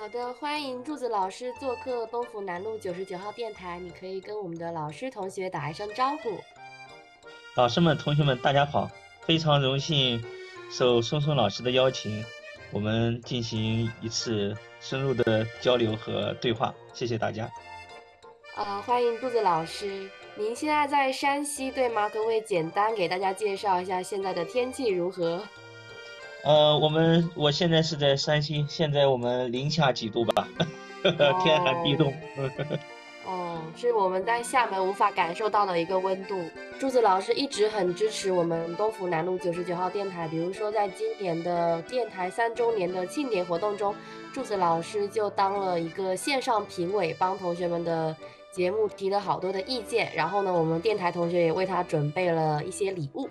好的，欢迎柱子老师做客东福南路九十九号电台，你可以跟我们的老师同学打一声招呼。老师们、同学们，大家好！非常荣幸受松松老师的邀请，我们进行一次深入的交流和对话。谢谢大家。啊，欢迎柱子老师，您现在在山西对吗？可不可以简单给大家介绍一下现在的天气如何？呃，我们我现在是在山西，现在我们零下几度吧，天寒地冻。哦，是我们在厦门无法感受到的一个温度。柱子老师一直很支持我们东湖南路九十九号电台，比如说在今年的电台三周年的庆典活动中，柱子老师就当了一个线上评委，帮同学们的节目提了好多的意见。然后呢，我们电台同学也为他准备了一些礼物。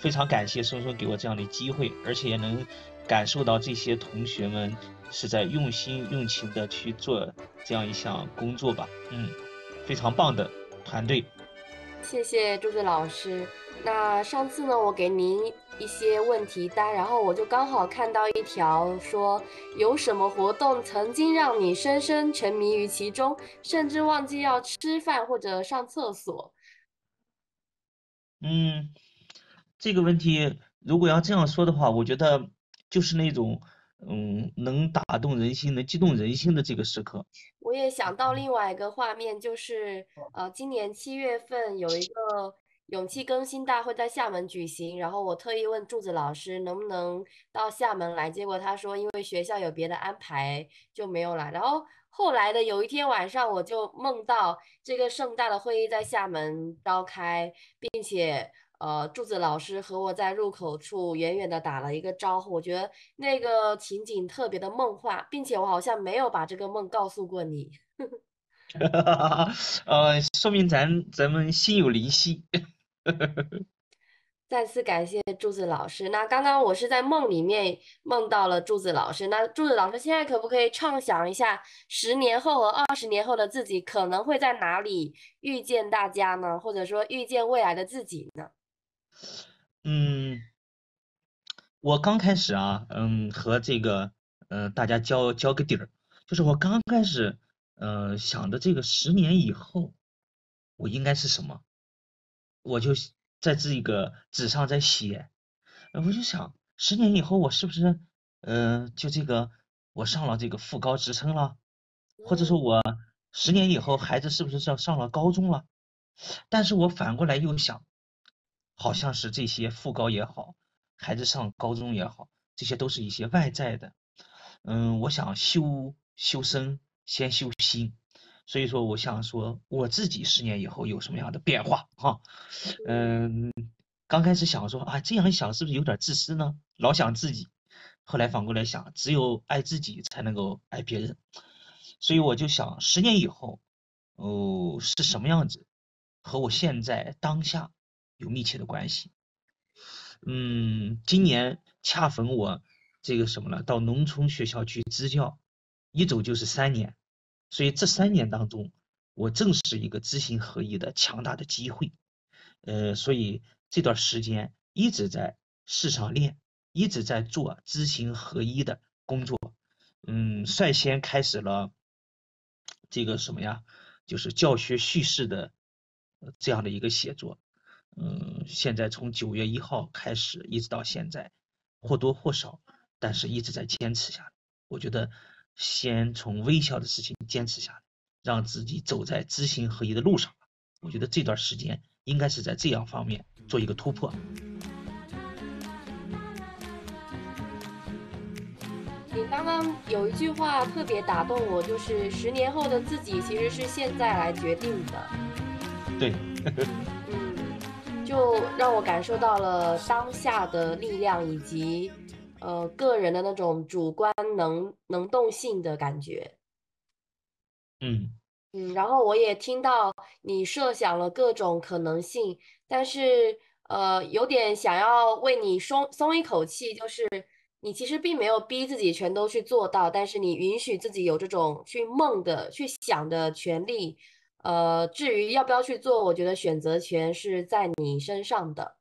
非常感谢松松给我这样的机会，而且也能感受到这些同学们是在用心用情的去做这样一项工作吧。嗯，非常棒的团队。谢谢朱子老师。那上次呢，我给您一些问题单，然后我就刚好看到一条说，有什么活动曾经让你深深沉迷于其中，甚至忘记要吃饭或者上厕所？嗯。这个问题如果要这样说的话，我觉得就是那种，嗯，能打动人心、能激动人心的这个时刻。我也想到另外一个画面，就是呃，今年七月份有一个勇气更新大会在厦门举行，然后我特意问柱子老师能不能到厦门来，结果他说因为学校有别的安排就没有来。然后后来的有一天晚上，我就梦到这个盛大的会议在厦门召开，并且。呃，柱子老师和我在入口处远远的打了一个招呼，我觉得那个情景特别的梦幻，并且我好像没有把这个梦告诉过你。呃，说明咱咱们心有灵犀。再次感谢柱子老师。那刚刚我是在梦里面梦到了柱子老师，那柱子老师现在可不可以畅想一下，十年后和二十年后的自己可能会在哪里遇见大家呢？或者说遇见未来的自己呢？嗯，我刚开始啊，嗯，和这个，嗯，大家交交个底儿，就是我刚开始，呃，想的这个十年以后，我应该是什么？我就在这个纸上在写，我就想，十年以后我是不是，呃，就这个，我上了这个副高职称了，或者说，我十年以后孩子是不是上上了高中了？但是我反过来又想。好像是这些副高也好，孩子上高中也好，这些都是一些外在的。嗯，我想修修身，先修心。所以说，我想说我自己十年以后有什么样的变化哈？嗯，刚开始想说啊，这样想是不是有点自私呢？老想自己。后来反过来想，只有爱自己才能够爱别人。所以我就想，十年以后哦是什么样子，和我现在当下。有密切的关系，嗯，今年恰逢我这个什么了，到农村学校去支教，一走就是三年，所以这三年当中，我正是一个知行合一的强大的机会，呃，所以这段时间一直在市场练，一直在做知行合一的工作，嗯，率先开始了这个什么呀，就是教学叙事的这样的一个写作。嗯，现在从九月一号开始，一直到现在，或多或少，但是一直在坚持下来。我觉得，先从微小的事情坚持下来，让自己走在知行合一的路上我觉得这段时间应该是在这样方面做一个突破。你刚刚有一句话特别打动我，就是十年后的自己其实是现在来决定的。对。就让我感受到了当下的力量，以及呃个人的那种主观能能动性的感觉。嗯嗯，然后我也听到你设想了各种可能性，但是呃有点想要为你松松一口气，就是你其实并没有逼自己全都去做到，但是你允许自己有这种去梦的、去想的权利。呃，至于要不要去做，我觉得选择权是在你身上的。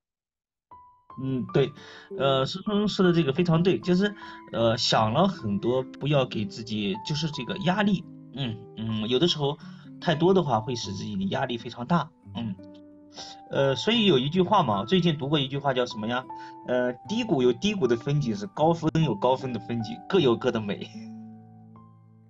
嗯，对，呃，师兄说的这个非常对，就是呃想了很多，不要给自己就是这个压力，嗯嗯，有的时候太多的话会使自己的压力非常大，嗯，呃，所以有一句话嘛，最近读过一句话叫什么呀？呃，低谷有低谷的风景，是高峰有高峰的风景，各有各的美。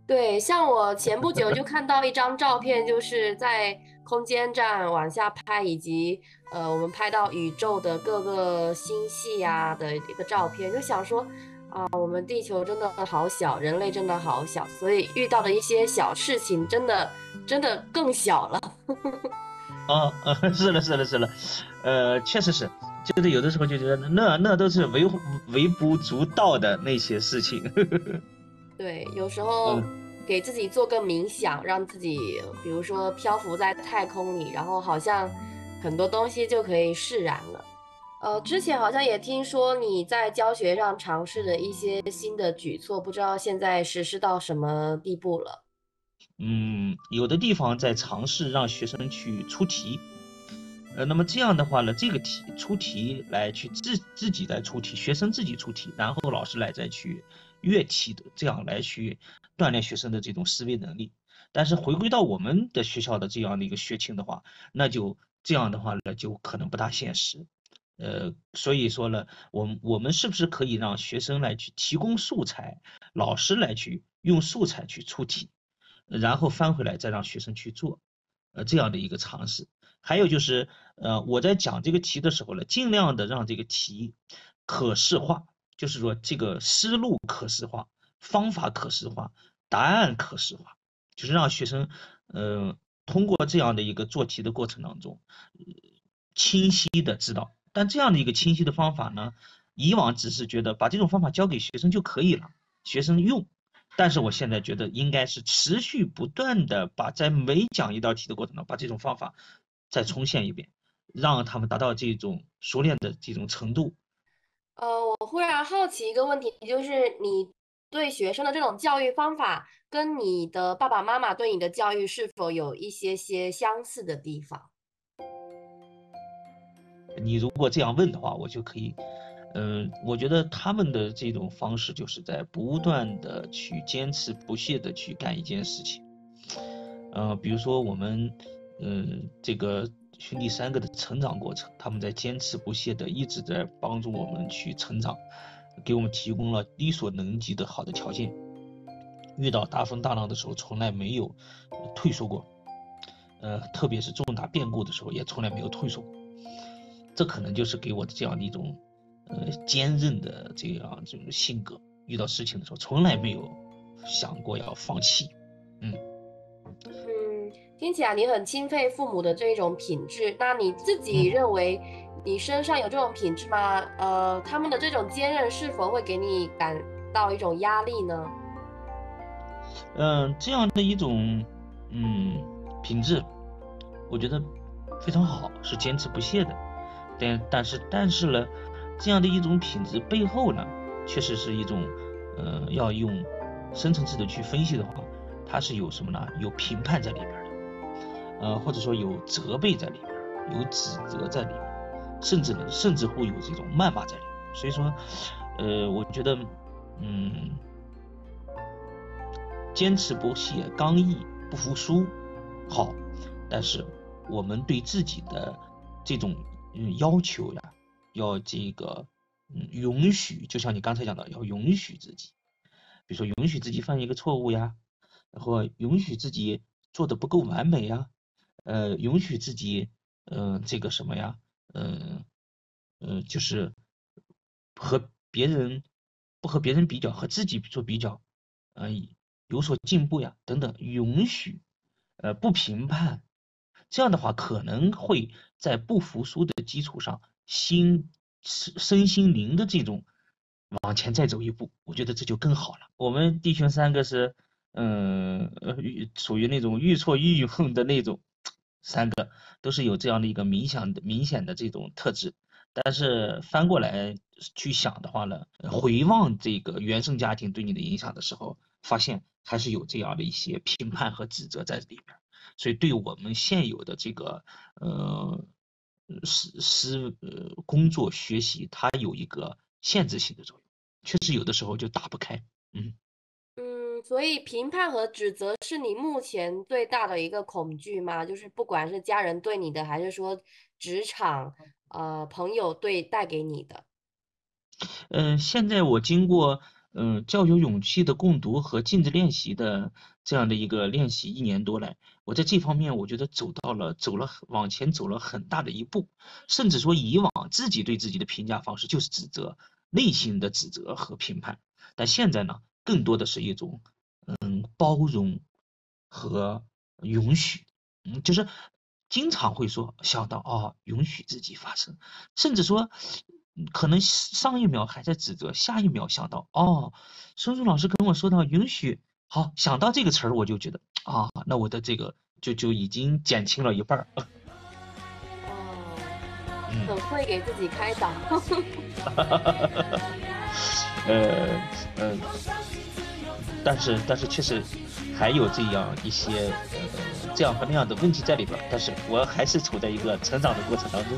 对，像我前不久就看到一张照片，就是在空间站往下拍，以及呃，我们拍到宇宙的各个星系呀的一个照片，就想说啊，我们地球真的好小，人类真的好小，所以遇到的一些小事情，真的真的更小了。啊 啊，是的，是的，是的，呃，确实是，就是有的时候就觉得那那都是微微不足道的那些事情。呵 呵对，有时候给自己做个冥想，让自己比如说漂浮在太空里，然后好像很多东西就可以释然了。呃，之前好像也听说你在教学上尝试了一些新的举措，不知道现在实施到什么地步了？嗯，有的地方在尝试让学生去出题，呃，那么这样的话呢，这个题出题来去自自己来出题，学生自己出题，然后老师来再去。乐器的这样来去锻炼学生的这种思维能力，但是回归到我们的学校的这样的一个学情的话，那就这样的话呢，就可能不大现实。呃，所以说呢，我我们是不是可以让学生来去提供素材，老师来去用素材去出题，然后翻回来再让学生去做，呃，这样的一个尝试。还有就是，呃，我在讲这个题的时候呢，尽量的让这个题可视化。就是说，这个思路可视化，方法可视化，答案可视化，就是让学生，呃，通过这样的一个做题的过程当中，清晰的知道。但这样的一个清晰的方法呢，以往只是觉得把这种方法教给学生就可以了，学生用。但是我现在觉得应该是持续不断的把在每讲一道题的过程中，把这种方法再重现一遍，让他们达到这种熟练的这种程度。呃，我忽然好奇一个问题，就是你对学生的这种教育方法，跟你的爸爸妈妈对你的教育是否有一些些相似的地方？你如果这样问的话，我就可以，嗯，我觉得他们的这种方式就是在不断的去坚持不懈的去干一件事情，呃，比如说我们，嗯，这个。兄弟三个的成长过程，他们在坚持不懈的一直在帮助我们去成长，给我们提供了力所能及的好的条件。遇到大风大浪的时候，从来没有退缩过，呃，特别是重大变故的时候，也从来没有退缩。这可能就是给我的这样的一种，呃，坚韧的这样这种性格。遇到事情的时候，从来没有想过要放弃，嗯。听起来你很钦佩父母的这一种品质，那你自己认为你身上有这种品质吗？呃，他们的这种坚韧是否会给你感到一种压力呢？嗯，这样的一种嗯品质，我觉得非常好，是坚持不懈的。但但是但是呢，这样的一种品质背后呢，确实是一种呃要用深层次的去分析的话，它是有什么呢？有评判在里边。呃，或者说有责备在里边，有指责在里边，甚至呢，甚至会有这种谩骂在里面。所以说，呃，我觉得，嗯，坚持不懈、刚毅、不服输，好。但是我们对自己的这种嗯要求呀，要这个嗯允许，就像你刚才讲的，要允许自己，比如说允许自己犯一个错误呀，然后允许自己做的不够完美呀。呃，允许自己，嗯，这个什么呀，嗯，嗯，就是和别人不和别人比较，和自己做比较，嗯，有所进步呀，等等，允许，呃，不评判，这样的话可能会在不服输的基础上，心身身心灵的这种往前再走一步，我觉得这就更好了。我们弟兄三个是，嗯，呃，属于那种愈挫愈勇的那种。三个都是有这样的一个明显的、明显的这种特质，但是翻过来去想的话呢，回望这个原生家庭对你的影响的时候，发现还是有这样的一些评判和指责在里边，所以对我们现有的这个呃是是呃工作学习它有一个限制性的作用，确实有的时候就打不开，嗯。嗯，所以评判和指责是你目前最大的一个恐惧吗？就是不管是家人对你的，还是说职场呃朋友对带给你的。嗯，现在我经过嗯较有勇气的共读和镜子练习的这样的一个练习一年多来，我在这方面我觉得走到了走了往前走了很大的一步，甚至说以往自己对自己的评价方式就是指责，内心的指责和评判，但现在呢，更多的是一种嗯包容和允许，嗯，就是经常会说想到哦，允许自己发生，甚至说。可能上一秒还在指责，下一秒想到哦，孙松老师跟我说到允许，好想到这个词儿，我就觉得啊，那我的这个就就已经减轻了一半儿。哦，很会给自己开导。呃 呃，但是但是确实还有这样一些呃这样和那样的问题在里边，但是我还是处在一个成长的过程当中。